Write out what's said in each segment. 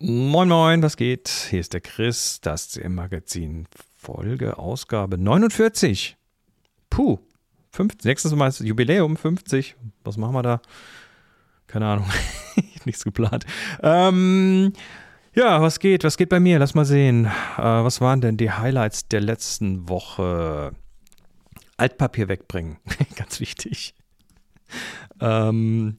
Moin Moin, was geht? Hier ist der Chris, das CM-Magazin, Folge, Ausgabe 49. Puh, 50, nächstes Mal ist Jubiläum 50. Was machen wir da? Keine Ahnung, nichts geplant. Ähm, ja, was geht? Was geht bei mir? Lass mal sehen. Äh, was waren denn die Highlights der letzten Woche? Altpapier wegbringen, ganz wichtig. Ähm,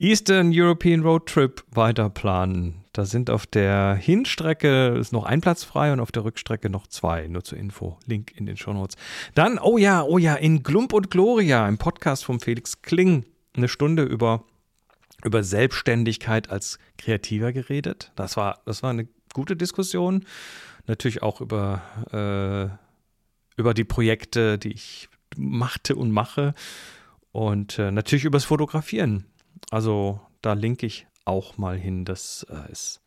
Eastern European Road Trip weiter planen. Da sind auf der Hinstrecke ist noch ein Platz frei und auf der Rückstrecke noch zwei. Nur zur Info. Link in den Show Notes. Dann, oh ja, oh ja, in Glump und Gloria, im Podcast von Felix Kling, eine Stunde über, über Selbstständigkeit als Kreativer geredet. Das war, das war eine gute Diskussion. Natürlich auch über, äh, über die Projekte, die ich machte und mache. Und äh, natürlich übers Fotografieren. Also da linke ich auch mal hin. Das äh, ist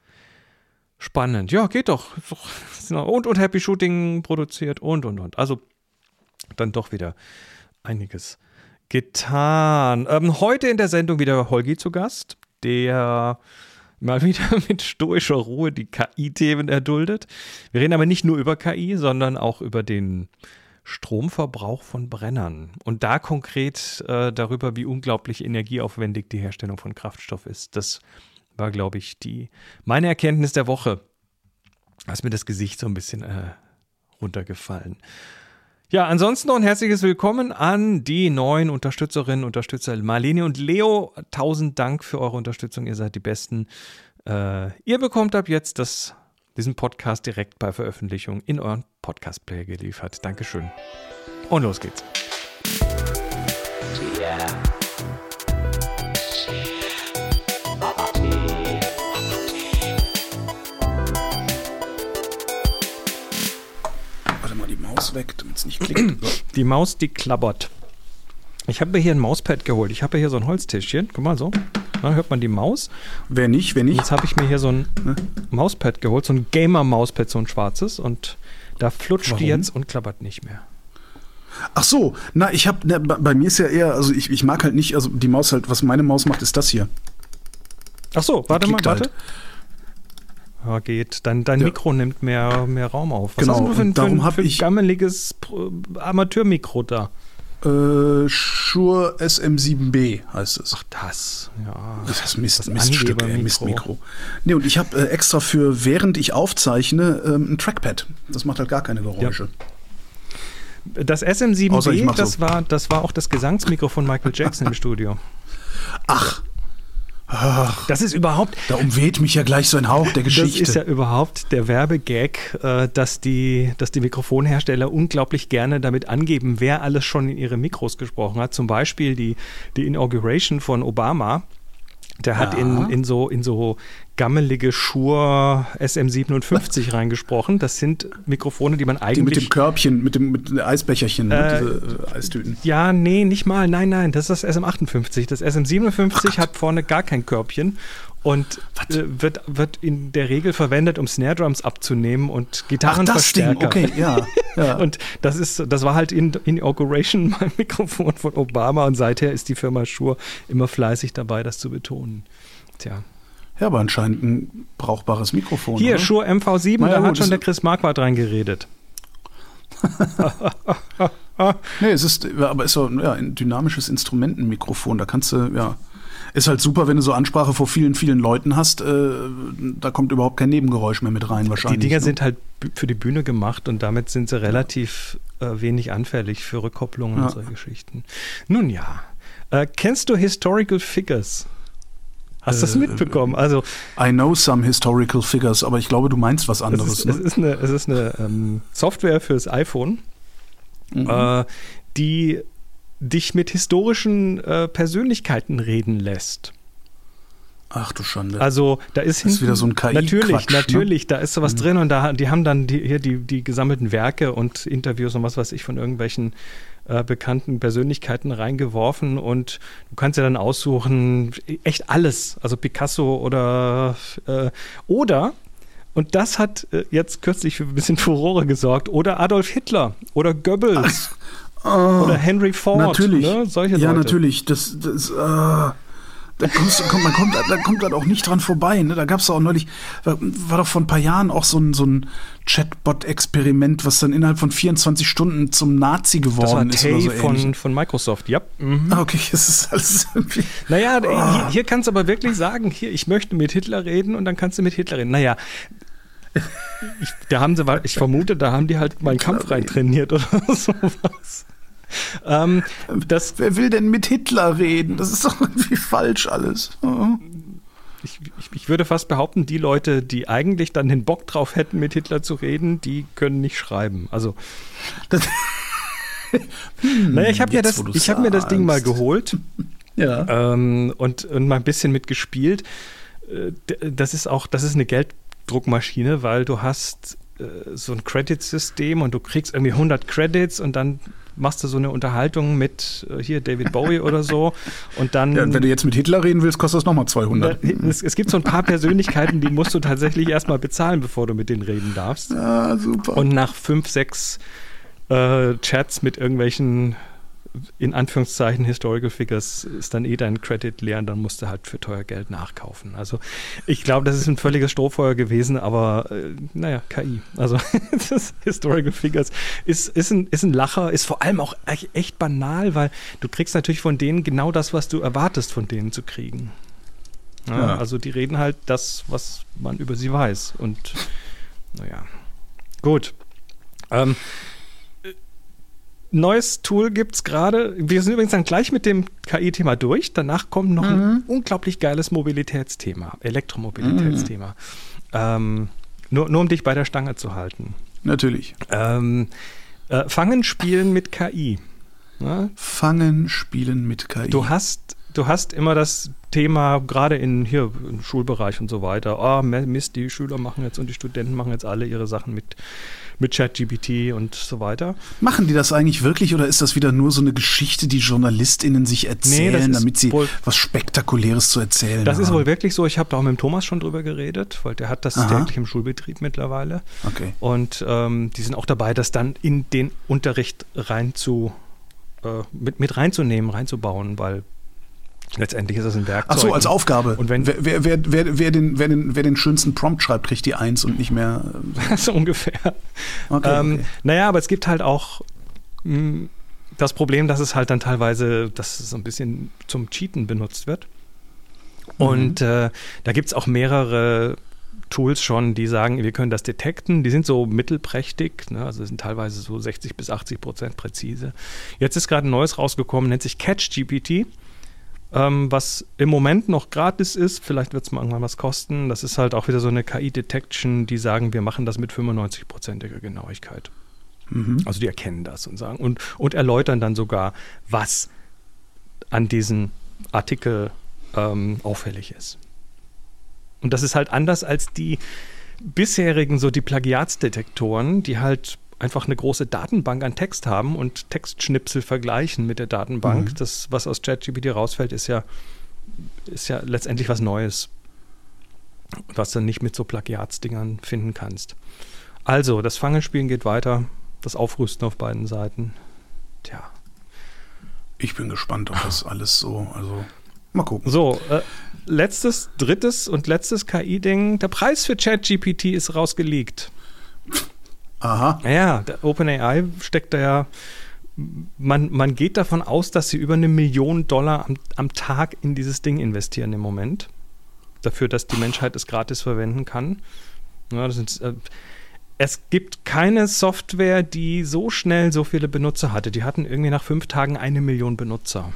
spannend. Ja, geht doch. Und, und Happy Shooting produziert und, und, und. Also dann doch wieder einiges getan. Ähm, heute in der Sendung wieder Holgi zu Gast, der mal wieder mit stoischer Ruhe die KI-Themen erduldet. Wir reden aber nicht nur über KI, sondern auch über den Stromverbrauch von Brennern. Und da konkret äh, darüber, wie unglaublich energieaufwendig die Herstellung von Kraftstoff ist. Das war, glaube ich, die meine Erkenntnis der Woche. Da ist mir das Gesicht so ein bisschen äh, runtergefallen. Ja, ansonsten noch ein herzliches Willkommen an die neuen Unterstützerinnen und Unterstützer Marlene und Leo. Tausend Dank für eure Unterstützung. Ihr seid die Besten. Äh, ihr bekommt ab jetzt das diesen Podcast direkt bei Veröffentlichung in euren Podcast-Player geliefert. Dankeschön. Und los geht's. Warte mal, die Maus weg, damit es nicht klickt. Die Maus, die klappert. Ich habe mir hier ein Mauspad geholt. Ich habe hier so ein Holztischchen. Guck mal so. Da hört man die Maus. Wer nicht, wer nicht. Jetzt habe ich mir hier so ein ne? Mauspad geholt, so ein Gamer-Mauspad, so ein schwarzes. Und da flutscht Warum? die jetzt und klappert nicht mehr. Ach so, na, ich habe, bei mir ist ja eher, also ich, ich mag halt nicht, also die Maus halt, was meine Maus macht, ist das hier. Ach so, warte mal, warte. Halt. Ja, geht. Dein, dein ja. Mikro nimmt mehr, mehr Raum auf. Was genau, hast du für ein, darum für ein gammeliges Amateurmikro da? Äh, Shure SM7B heißt es. Ach, das. Ja. Das ist Mist, das Miststück, ey, Mistmikro. Nee, und ich habe äh, extra für, während ich aufzeichne, ähm, ein Trackpad. Das macht halt gar keine Geräusche. Ja. Das SM7B, das, so. war, das war auch das Gesangsmikro von Michael Jackson im Studio. Ach, Ach, das ist überhaupt. Da umweht mich ja gleich so ein Hauch der Geschichte. Das ist ja überhaupt der Werbegag, äh, dass, die, dass die Mikrofonhersteller unglaublich gerne damit angeben, wer alles schon in ihre Mikros gesprochen hat. Zum Beispiel die, die Inauguration von Obama. Der hat ja. in, in, so, in so gammelige Shure SM57 reingesprochen. Das sind Mikrofone, die man eigentlich. Die mit dem Körbchen, mit dem, mit dem Eisbecherchen, ne? äh, diese äh, Eistüten. Ja, nee, nicht mal. Nein, nein, das ist das SM58. Das SM57 hat vorne gar kein Körbchen und äh, wird, wird in der Regel verwendet, um Snare Drums abzunehmen und Gitarrenverstärker. Ach, das Ding. Okay, ja, ja. und das ist, das war halt in Inauguration mein Mikrofon von Obama und seither ist die Firma Shure immer fleißig dabei, das zu betonen. Tja. Ja, aber anscheinend ein brauchbares Mikrofon. Hier, oder? Shure MV7, naja, da hat schon der Chris Marquardt reingeredet. nee, es ist, aber ist so ja, ein dynamisches Instrumentenmikrofon. Da kannst du, ja, ist halt super, wenn du so Ansprache vor vielen, vielen Leuten hast. Äh, da kommt überhaupt kein Nebengeräusch mehr mit rein, wahrscheinlich. Die Dinger ne? sind halt für die Bühne gemacht und damit sind sie relativ äh, wenig anfällig für Rückkopplungen ja. und solche Geschichten. Nun ja. Äh, kennst du Historical Figures? Hast du das äh, mitbekommen? Also, I know some historical figures, aber ich glaube, du meinst was anderes. Es ist, ne? es ist eine, es ist eine ähm, Software fürs iPhone, mhm. äh, die dich mit historischen äh, Persönlichkeiten reden lässt. Ach du Schande. Also da ist, das ist wieder so ein KI Natürlich, ne? natürlich, da ist sowas mhm. drin und da, die haben dann die, hier die, die gesammelten Werke und Interviews und was weiß ich von irgendwelchen äh, bekannten Persönlichkeiten reingeworfen und du kannst ja dann aussuchen, echt alles, also Picasso oder äh, oder und das hat äh, jetzt kürzlich für ein bisschen Furore gesorgt. Oder Adolf Hitler oder Goebbels. Ach, oh, oder Henry Ford. Natürlich. Ne? Solche ja, Leute. natürlich. Das, das, uh, da kommst, kommt, man kommt, da kommt dann auch nicht dran vorbei. Ne? Da gab es auch neulich, war, war, doch vor ein paar Jahren auch so ein, so ein Chatbot-Experiment, was dann innerhalb von 24 Stunden zum Nazi geworden das war ist. Oder so von, von Microsoft, ja. Mhm. Ah, okay, das ist alles irgendwie. Naja, oh. hier, hier kannst du aber wirklich sagen, hier, ich möchte mit Hitler reden und dann kannst du mit Hitler reden. Naja, ich, da haben sie, ich vermute, da haben die halt meinen Kampf rein trainiert oder sowas. Ähm, das, Wer will denn mit Hitler reden? Das ist doch irgendwie falsch alles. Oh. Ich, ich, ich, würde fast behaupten, die Leute, die eigentlich dann den Bock drauf hätten, mit Hitler zu reden, die können nicht schreiben. Also. Das, hm, naja, ich habe ja das, ich habe mir das Ding mal geholt. ja. Ähm, und, und mal ein bisschen mitgespielt. Äh, das ist auch, das ist eine Gelddruckmaschine, weil du hast äh, so ein Credit-System und du kriegst irgendwie 100 Credits und dann machst du so eine Unterhaltung mit äh, hier David Bowie oder so und dann. Ja, wenn du jetzt mit Hitler reden willst, kostet das nochmal 200. Es, es, gibt so ein paar Persönlichkeiten, die musst du tatsächlich erstmal bezahlen, bevor du mit denen reden darfst. Ja, super. Und nach fünf, sechs äh, Chats mit irgendwelchen in Anführungszeichen Historical Figures ist dann eh dein Credit leer und dann musst du halt für teuer Geld nachkaufen. Also ich glaube, das ist ein völliges Strohfeuer gewesen, aber äh, naja, KI. Also das Historical Figures ist, ist, ein, ist ein Lacher, ist vor allem auch echt banal, weil du kriegst natürlich von denen genau das, was du erwartest von denen zu kriegen. Ja, ja. Also die reden halt das, was man über sie weiß. Und naja, gut. Ähm, neues Tool gibt es gerade. Wir sind übrigens dann gleich mit dem KI-Thema durch. Danach kommt noch mhm. ein unglaublich geiles Mobilitätsthema, Elektromobilitätsthema. Mhm. Ähm, nur, nur um dich bei der Stange zu halten. Natürlich. Ähm, äh, Fangen, spielen mit KI. Ja? Fangen, spielen mit KI. Du hast, du hast immer das Thema, gerade in hier im Schulbereich und so weiter, oh Mist, die Schüler machen jetzt und die Studenten machen jetzt alle ihre Sachen mit mit ChatGPT und so weiter. Machen die das eigentlich wirklich oder ist das wieder nur so eine Geschichte, die JournalistInnen sich erzählen, nee, damit sie was Spektakuläres zu erzählen Das haben? ist wohl wirklich so. Ich habe da auch mit dem Thomas schon drüber geredet, weil der hat das Aha. täglich im Schulbetrieb mittlerweile. Okay. Und ähm, die sind auch dabei, das dann in den Unterricht rein zu, äh, mit, mit reinzunehmen, reinzubauen, weil Letztendlich ist das ein Werkzeug. Ach so, als Aufgabe. Und wenn wer, wer, wer, wer, den, wer, den, wer den schönsten Prompt schreibt, kriegt die Eins und nicht mehr. Äh, so ungefähr. Okay, ähm, okay. Naja, aber es gibt halt auch mh, hm, das Problem, dass es halt dann teilweise, dass es so ein bisschen zum Cheaten benutzt wird. Mhm. Und äh, da gibt es auch mehrere Tools schon, die sagen, wir können das detekten. Die sind so mittelprächtig, ne? also sind teilweise so 60 bis 80 Prozent präzise. Jetzt ist gerade ein neues rausgekommen, nennt sich CatchGPT ähm, was im Moment noch gratis ist. Vielleicht wird es mal irgendwann was kosten. Das ist halt auch wieder so eine KI-Detection, die sagen, wir machen das mit 95-prozentiger Genauigkeit. Mhm. Also die erkennen das und sagen und, und erläutern dann sogar, was an diesem Artikel ähm, auffällig ist. Und das ist halt anders als die bisherigen, so die Plagiatsdetektoren, die halt einfach eine große Datenbank an Text haben und Textschnipsel vergleichen mit der Datenbank. Mhm. Das, was aus ChatGPT rausfällt, ist ja, ist ja letztendlich was Neues, was du nicht mit so Plagiatsdingern finden kannst. Also, das Fangenspielen geht weiter, das Aufrüsten auf beiden Seiten. Tja. Ich bin gespannt, ob das alles so, also mal gucken. So, äh, letztes, drittes und letztes KI-Ding. Der Preis für ChatGPT ist rausgelegt. Aha. Ja, OpenAI steckt da ja. Man, man geht davon aus, dass sie über eine Million Dollar am, am Tag in dieses Ding investieren im Moment. Dafür, dass die Menschheit es gratis verwenden kann. Ja, sind, äh, es gibt keine Software, die so schnell so viele Benutzer hatte. Die hatten irgendwie nach fünf Tagen eine Million Benutzer.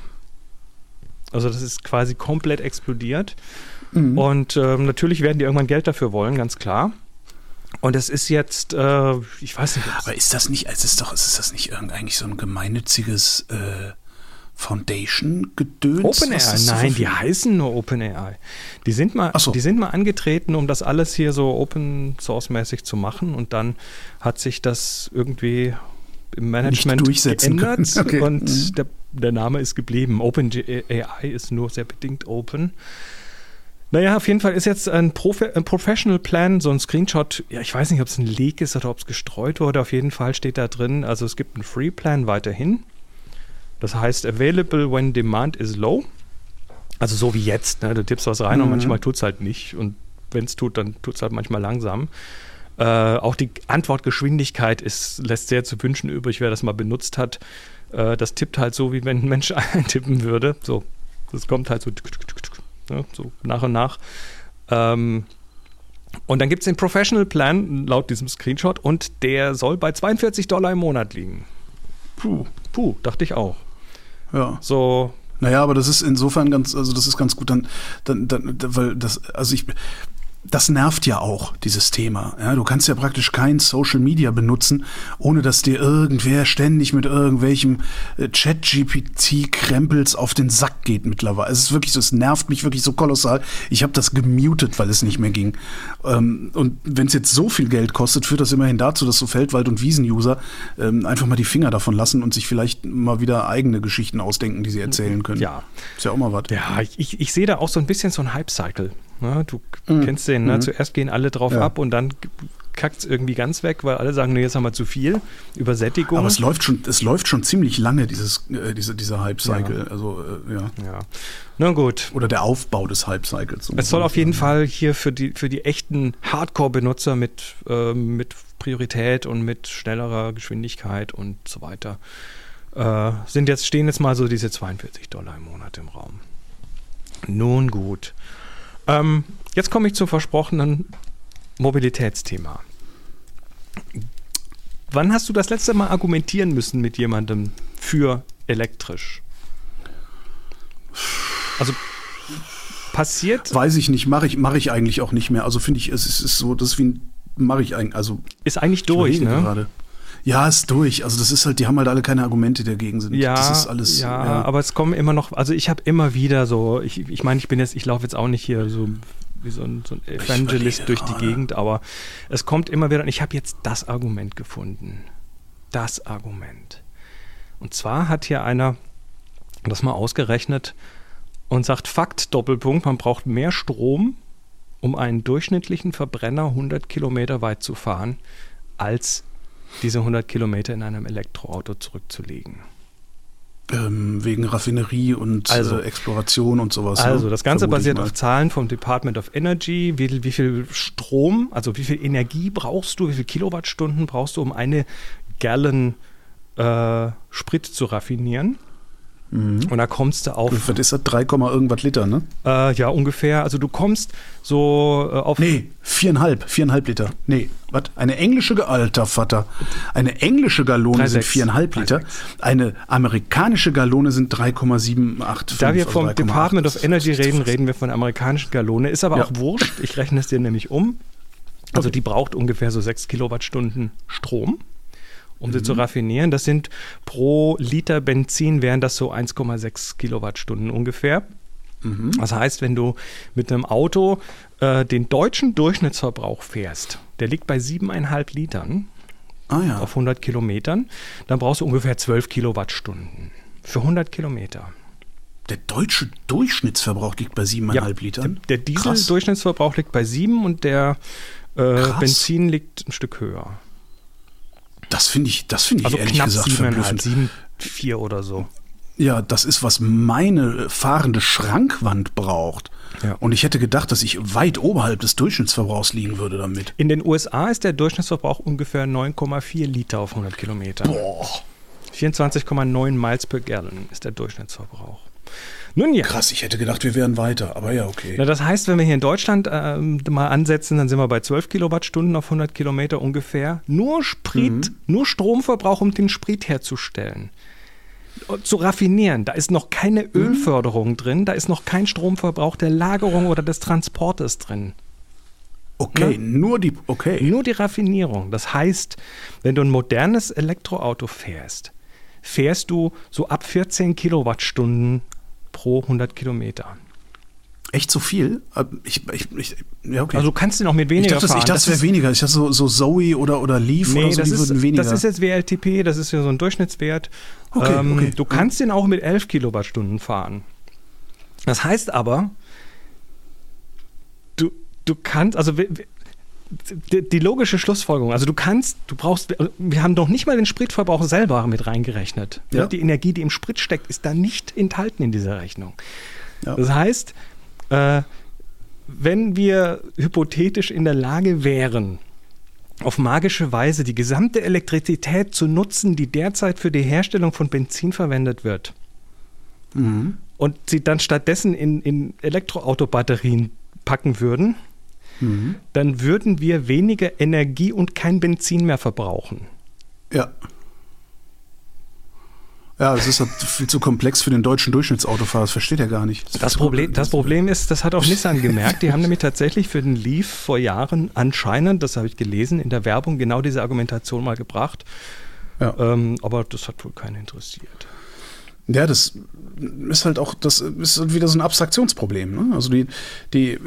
Also das ist quasi komplett explodiert. Mhm. Und äh, natürlich werden die irgendwann Geld dafür wollen, ganz klar. Und es ist jetzt, äh, ich weiß nicht. Aber ist das nicht, es ist doch, ist das nicht eigentlich so ein gemeinnütziges äh, Foundation-Gedöns? OpenAI, nein, die heißen nur OpenAI. Die sind mal, so. die sind mal angetreten, um das alles hier so Open Source-mäßig zu machen und dann hat sich das irgendwie im Management geändert okay. und mhm. der, der Name ist geblieben. OpenAI ist nur sehr bedingt open. Naja, auf jeden Fall ist jetzt ein, Prof ein, Professional Plan, so ein Screenshot. Ja, ich weiß nicht, ob es ein Leak ist oder ob es gestreut wurde. Auf jeden Fall steht da drin, also es gibt einen Free Plan weiterhin. Das heißt, available when demand is low. Also so wie jetzt, ne? du tippst was rein mhm. und manchmal tut es halt nicht. Und wenn es tut, dann tut es halt manchmal langsam. Äh, auch die Antwortgeschwindigkeit ist, lässt sehr zu wünschen übrig, wer das mal benutzt hat. Äh, das tippt halt so, wie wenn ein Mensch eintippen würde. So, das kommt halt so, ne? so nach und nach. Ähm, und dann gibt es den Professional Plan laut diesem Screenshot und der soll bei 42 Dollar im Monat liegen. Puh, puh, dachte ich auch. Ja. So, naja, aber das ist insofern ganz, also das ist ganz gut, dann, dann, dann weil das, also ich, das nervt ja auch, dieses Thema. Ja, du kannst ja praktisch kein Social Media benutzen, ohne dass dir irgendwer ständig mit irgendwelchem äh, Chat-GPT-Krempels auf den Sack geht mittlerweile. Es ist wirklich so, es nervt mich wirklich so kolossal. Ich habe das gemutet, weil es nicht mehr ging. Ähm, und wenn es jetzt so viel Geld kostet, führt das immerhin dazu, dass so Feldwald- und Wiesen-User ähm, einfach mal die Finger davon lassen und sich vielleicht mal wieder eigene Geschichten ausdenken, die sie erzählen können. Ja. Ist ja auch mal was. Ja, ich, ich sehe da auch so ein bisschen so ein Hype-Cycle. Ne? Du mhm. kennst den, ne? Mhm. Zuerst gehen alle drauf ja. ab und dann kackt es irgendwie ganz weg, weil alle sagen, nee, jetzt haben wir zu viel. Übersättigung. Aber es läuft schon, es läuft schon ziemlich lange, dieses, äh, diese, dieser Hype-Cycle. Ja. Also, äh, ja. ja. Na gut. Oder der Aufbau des Hype-Cycles. es soll auf jeden Fall hier für die, für die echten Hardcore-Benutzer mit, äh, mit Priorität und mit schnellerer Geschwindigkeit und so weiter äh, sind jetzt, stehen jetzt mal so diese 42 Dollar im Monat im Raum. Nun gut. Ähm, jetzt komme ich zum versprochenen Mobilitätsthema. Wann hast du das letzte Mal argumentieren müssen mit jemandem für elektrisch? Also passiert. Weiß ich nicht, mache ich, mach ich eigentlich auch nicht mehr. Also finde ich, es ist, ist, so, das ist wie mache ich eigentlich, also. Ist eigentlich durch, ne? Gerade. Ja, ist durch. Also das ist halt, die haben halt alle keine Argumente dagegen sind. Ja, das ist alles. Ja, ja. aber es kommen immer noch, also ich habe immer wieder so, ich, ich meine, ich bin jetzt, ich laufe jetzt auch nicht hier so wie so ein, so ein Evangelist durch die Gegend, aber es kommt immer wieder, und ich habe jetzt das Argument gefunden. Das Argument. Und zwar hat hier einer das mal ausgerechnet und sagt, Fakt, Doppelpunkt, man braucht mehr Strom, um einen durchschnittlichen Verbrenner 100 Kilometer weit zu fahren, als diese 100 Kilometer in einem Elektroauto zurückzulegen. Ähm, wegen Raffinerie und also, äh, Exploration und sowas. Ne? Also, das Ganze basiert auf Zahlen vom Department of Energy. Wie, wie, viel Strom, also wie viel Energie brauchst du, wie viel Kilowattstunden brauchst du, um eine Gallon äh, Sprit zu raffinieren? Mhm. Und da kommst du auf. Was ist das? 3, irgendwas Liter, ne? Äh, ja, ungefähr. Also du kommst so äh, auf. Nee, viereinhalb, viereinhalb Liter. Nee, was? Eine englische, alter Vater. Eine englische Gallone 3, sind viereinhalb Liter. 3, eine amerikanische Gallone sind 3,785. Da wir vom Department of Energy reden, reden wir von amerikanischen Gallone. Ist aber ja. auch wurscht. Ich rechne es dir nämlich um. Also die braucht ungefähr so 6 Kilowattstunden Strom um mhm. sie zu mhm. raffinieren. Das sind pro Liter Benzin wären das so 1,6 Kilowattstunden ungefähr. Mhm. Das heißt, wenn du mit einem Auto äh, den deutschen Durchschnittsverbrauch fährst, der liegt bei 7,5 Litern ah, ja. auf 100 Kilometern, dann brauchst du ungefähr 12 Kilowattstunden für 100 Kilometer. Der deutsche Durchschnittsverbrauch liegt bei 7,5 ja, Litern? Der, der Diesel-Durchschnittsverbrauch liegt bei 7 und der äh, Benzin liegt ein Stück höher. Das finde ich, das finde ich also ehrlich knapp gesagt verblüffend. Sieben, vier oder so. Ja, das ist, was meine fahrende Schrankwand braucht. Ja. Und ich hätte gedacht, dass ich weit oberhalb des Durchschnittsverbrauchs liegen würde damit. In den USA ist der Durchschnittsverbrauch ungefähr 9,4 Liter auf 100 Kilometer. Boah. 24,9 Miles per Gallon ist der Durchschnittsverbrauch. Nun ja. Krass, ich hätte gedacht, wir wären weiter, aber ja, okay. Na, das heißt, wenn wir hier in Deutschland äh, mal ansetzen, dann sind wir bei 12 Kilowattstunden auf 100 Kilometer ungefähr. Nur Sprit, mhm. nur Stromverbrauch, um den Sprit herzustellen. Zu raffinieren. Da ist noch keine mhm. Ölförderung drin, da ist noch kein Stromverbrauch der Lagerung oder des Transportes drin. Okay, ne? nur die, okay. Nur die Raffinierung. Das heißt, wenn du ein modernes Elektroauto fährst, fährst du so ab 14 Kilowattstunden pro 100 Kilometer. Echt so viel? Äh, ich, ich, ich, ja, okay. Also du kannst den auch mit weniger ich dachte, fahren. Ich dachte, das wäre weniger. Ich dachte, so, so Zoe oder, oder Leaf nee, oder so, das die ist, würden weniger. Das ist jetzt WLTP, das ist ja so ein Durchschnittswert. Okay, ähm, okay. Du kannst den auch mit 11 Kilowattstunden fahren. Das heißt aber, du, du kannst, also die, die, logische Schlussfolgerung, also du kannst, du brauchst, wir haben doch nicht mal den Spritverbrauch selber mit reingerechnet. Ja. Die Energie, die im Sprit steckt, ist da nicht enthalten in dieser Rechnung. Ja. Das heißt, äh, wenn wir hypothetisch in der Lage wären, auf magische Weise die gesamte Elektrizität zu nutzen, die derzeit für die Herstellung von Benzin verwendet wird, mhm. und sie dann stattdessen in, in Elektroautobatterien packen würden, mhm. dann würden wir weniger Energie und kein Benzin mehr verbrauchen. Ja. Ja, es ist halt viel zu komplex für den deutschen Durchschnittsautofahrer, das versteht er gar nicht. Das, das Problem, das Problem ist, das hat auch Nissan gemerkt, die haben nämlich tatsächlich für den Leaf vor Jahren anscheinend, das habe ich gelesen, in der Werbung genau diese Argumentation mal gebracht. Ja. Ähm, aber das hat wohl keinen interessiert. Ja, das ist halt auch, das ist halt wieder so ein Abstraktionsproblem. Ne? Also die, die,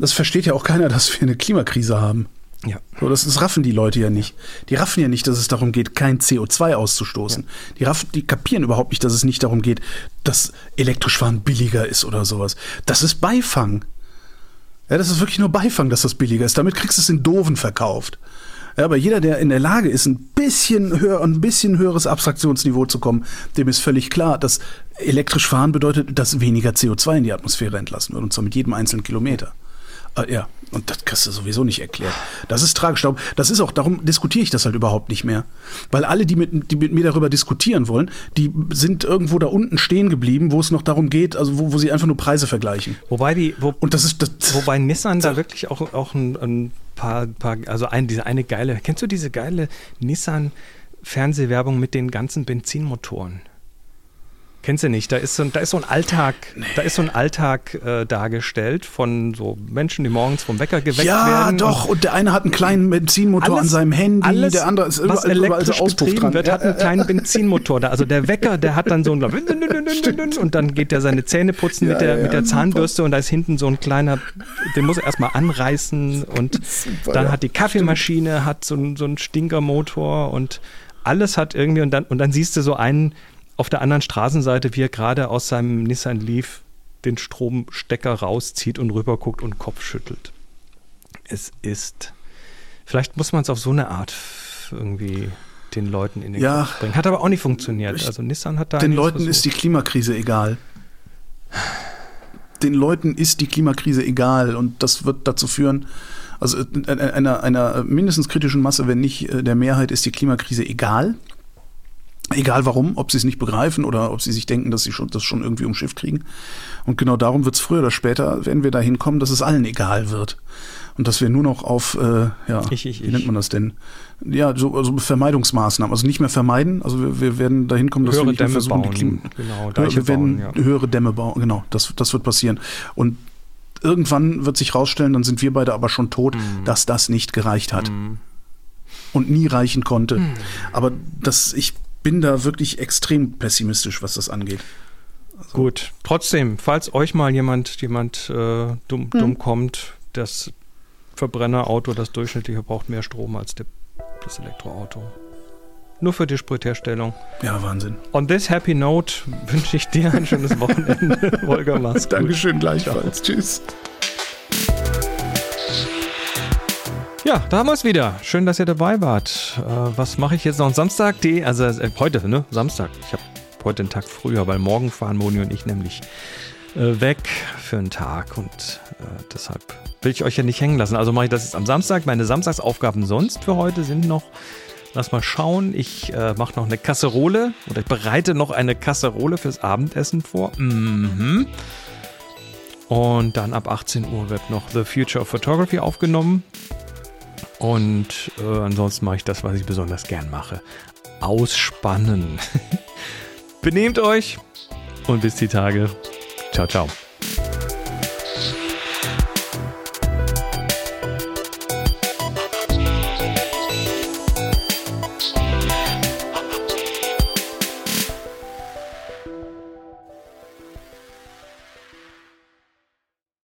das versteht ja auch keiner, dass wir eine Klimakrise haben. Ja. So, das, das, raffen die Leute ja nicht. Die raffen ja nicht, dass es darum geht, kein CO2 auszustoßen. Ja. Die, raffen, die kapieren überhaupt nicht, dass es nicht darum geht, dass elektrisch fahren billiger ist oder sowas. Das ist Beifang. Ja, das ist wirklich nur Beifang, dass das billiger ist. Damit kriegst du es in Doofen verkauft. Ja, aber jeder, der in der Lage ist, ein bisschen höher, ein bisschen höheres Abstraktionsniveau zu kommen, dem ist völlig klar, dass elektrisch fahren bedeutet, dass weniger CO2 in die Atmosphäre entlassen wird, und zwar mit jedem einzelnen Kilometer. Äh, ja, und das kannst du sowieso nicht erklären. Das ist tragisch. Das ist auch, darum diskutiere ich das halt überhaupt nicht mehr. Weil alle, die mit, die mit mir darüber diskutieren wollen, die sind irgendwo da unten stehen geblieben, wo es noch darum geht, also wo, wo sie einfach nur Preise vergleichen. Wobei die, wo, und das ist, das, wobei Nissan da wirklich auch, auch ein, ein paar, paar, also ein, diese eine geile, kennst du diese geile Nissan Fernsehwerbung mit den ganzen Benzinmotoren? Kennst du nicht? Da ist so, da ist so ein Alltag, nee. da ist so ein Alltag äh, dargestellt von so Menschen, die morgens vom Wecker geweckt ja, werden. Ja, doch. Und der eine hat einen kleinen Benzinmotor alles, an seinem Handy, alles, der andere ist überall, was elektrisch überall so betrieben wird, hat einen kleinen Benzinmotor da. Also der Wecker, der hat dann so ein und dann geht der seine Zähne putzen ja, mit der, ja, mit der Zahnbürste und da ist hinten so ein kleiner, den muss er erstmal anreißen und super, dann hat die Kaffeemaschine hat so, so einen Stinkermotor und alles hat irgendwie und dann und dann siehst du so einen auf der anderen Straßenseite, wie er gerade aus seinem Nissan Leaf den Stromstecker rauszieht und rüberguckt und Kopf schüttelt. Es ist, vielleicht muss man es auf so eine Art irgendwie den Leuten in den ja, Kopf bringen. Hat aber auch nicht funktioniert. Also Nissan hat da Den Leuten versucht. ist die Klimakrise egal. Den Leuten ist die Klimakrise egal und das wird dazu führen, also einer, einer mindestens kritischen Masse, wenn nicht äh, der Mehrheit, ist die Klimakrise egal. Egal warum, ob sie es nicht begreifen oder ob sie sich denken, dass sie schon, das schon irgendwie umschifft kriegen. Und genau darum wird es früher oder später, werden wir dahin kommen, dass es allen egal wird. Und dass wir nur noch auf, äh, ja, ich, ich, wie nennt man das denn? Ja, so also Vermeidungsmaßnahmen. Also nicht mehr vermeiden. Also wir, wir werden dahin kommen, dass höhere wir nicht mehr versuchen, bauen. die Klima genau, wir werden bauen, ja. höhere Dämme bauen. Genau, das, das wird passieren. Und irgendwann wird sich rausstellen, dann sind wir beide aber schon tot, mm. dass das nicht gereicht hat. Mm. Und nie reichen konnte. Mm. Aber das, ich bin da wirklich extrem pessimistisch, was das angeht. Also Gut, trotzdem, falls euch mal jemand, jemand äh, dumm, hm. dumm kommt, das Verbrennerauto, das durchschnittliche, braucht mehr Strom als der, das Elektroauto. Nur für die Spritherstellung. Ja, Wahnsinn. On this happy note wünsche ich dir ein schönes Wochenende. Mach's gut. Dankeschön, gleichfalls. Ciao. Tschüss. Ja, da haben wir es wieder. Schön, dass ihr dabei wart. Äh, was mache ich jetzt noch am Samstag? Die, also äh, heute, ne? Samstag. Ich habe heute einen Tag früher, weil morgen fahren Moni und ich nämlich äh, weg für einen Tag und äh, deshalb will ich euch ja nicht hängen lassen. Also mache ich das jetzt am Samstag. Meine Samstagsaufgaben sonst für heute sind noch, lass mal schauen, ich äh, mache noch eine Kasserole oder ich bereite noch eine Kasserole fürs Abendessen vor. Mhm. Und dann ab 18 Uhr wird noch The Future of Photography aufgenommen. Und äh, ansonsten mache ich das, was ich besonders gern mache. Ausspannen. Benehmt euch und bis die Tage. Ciao, ciao.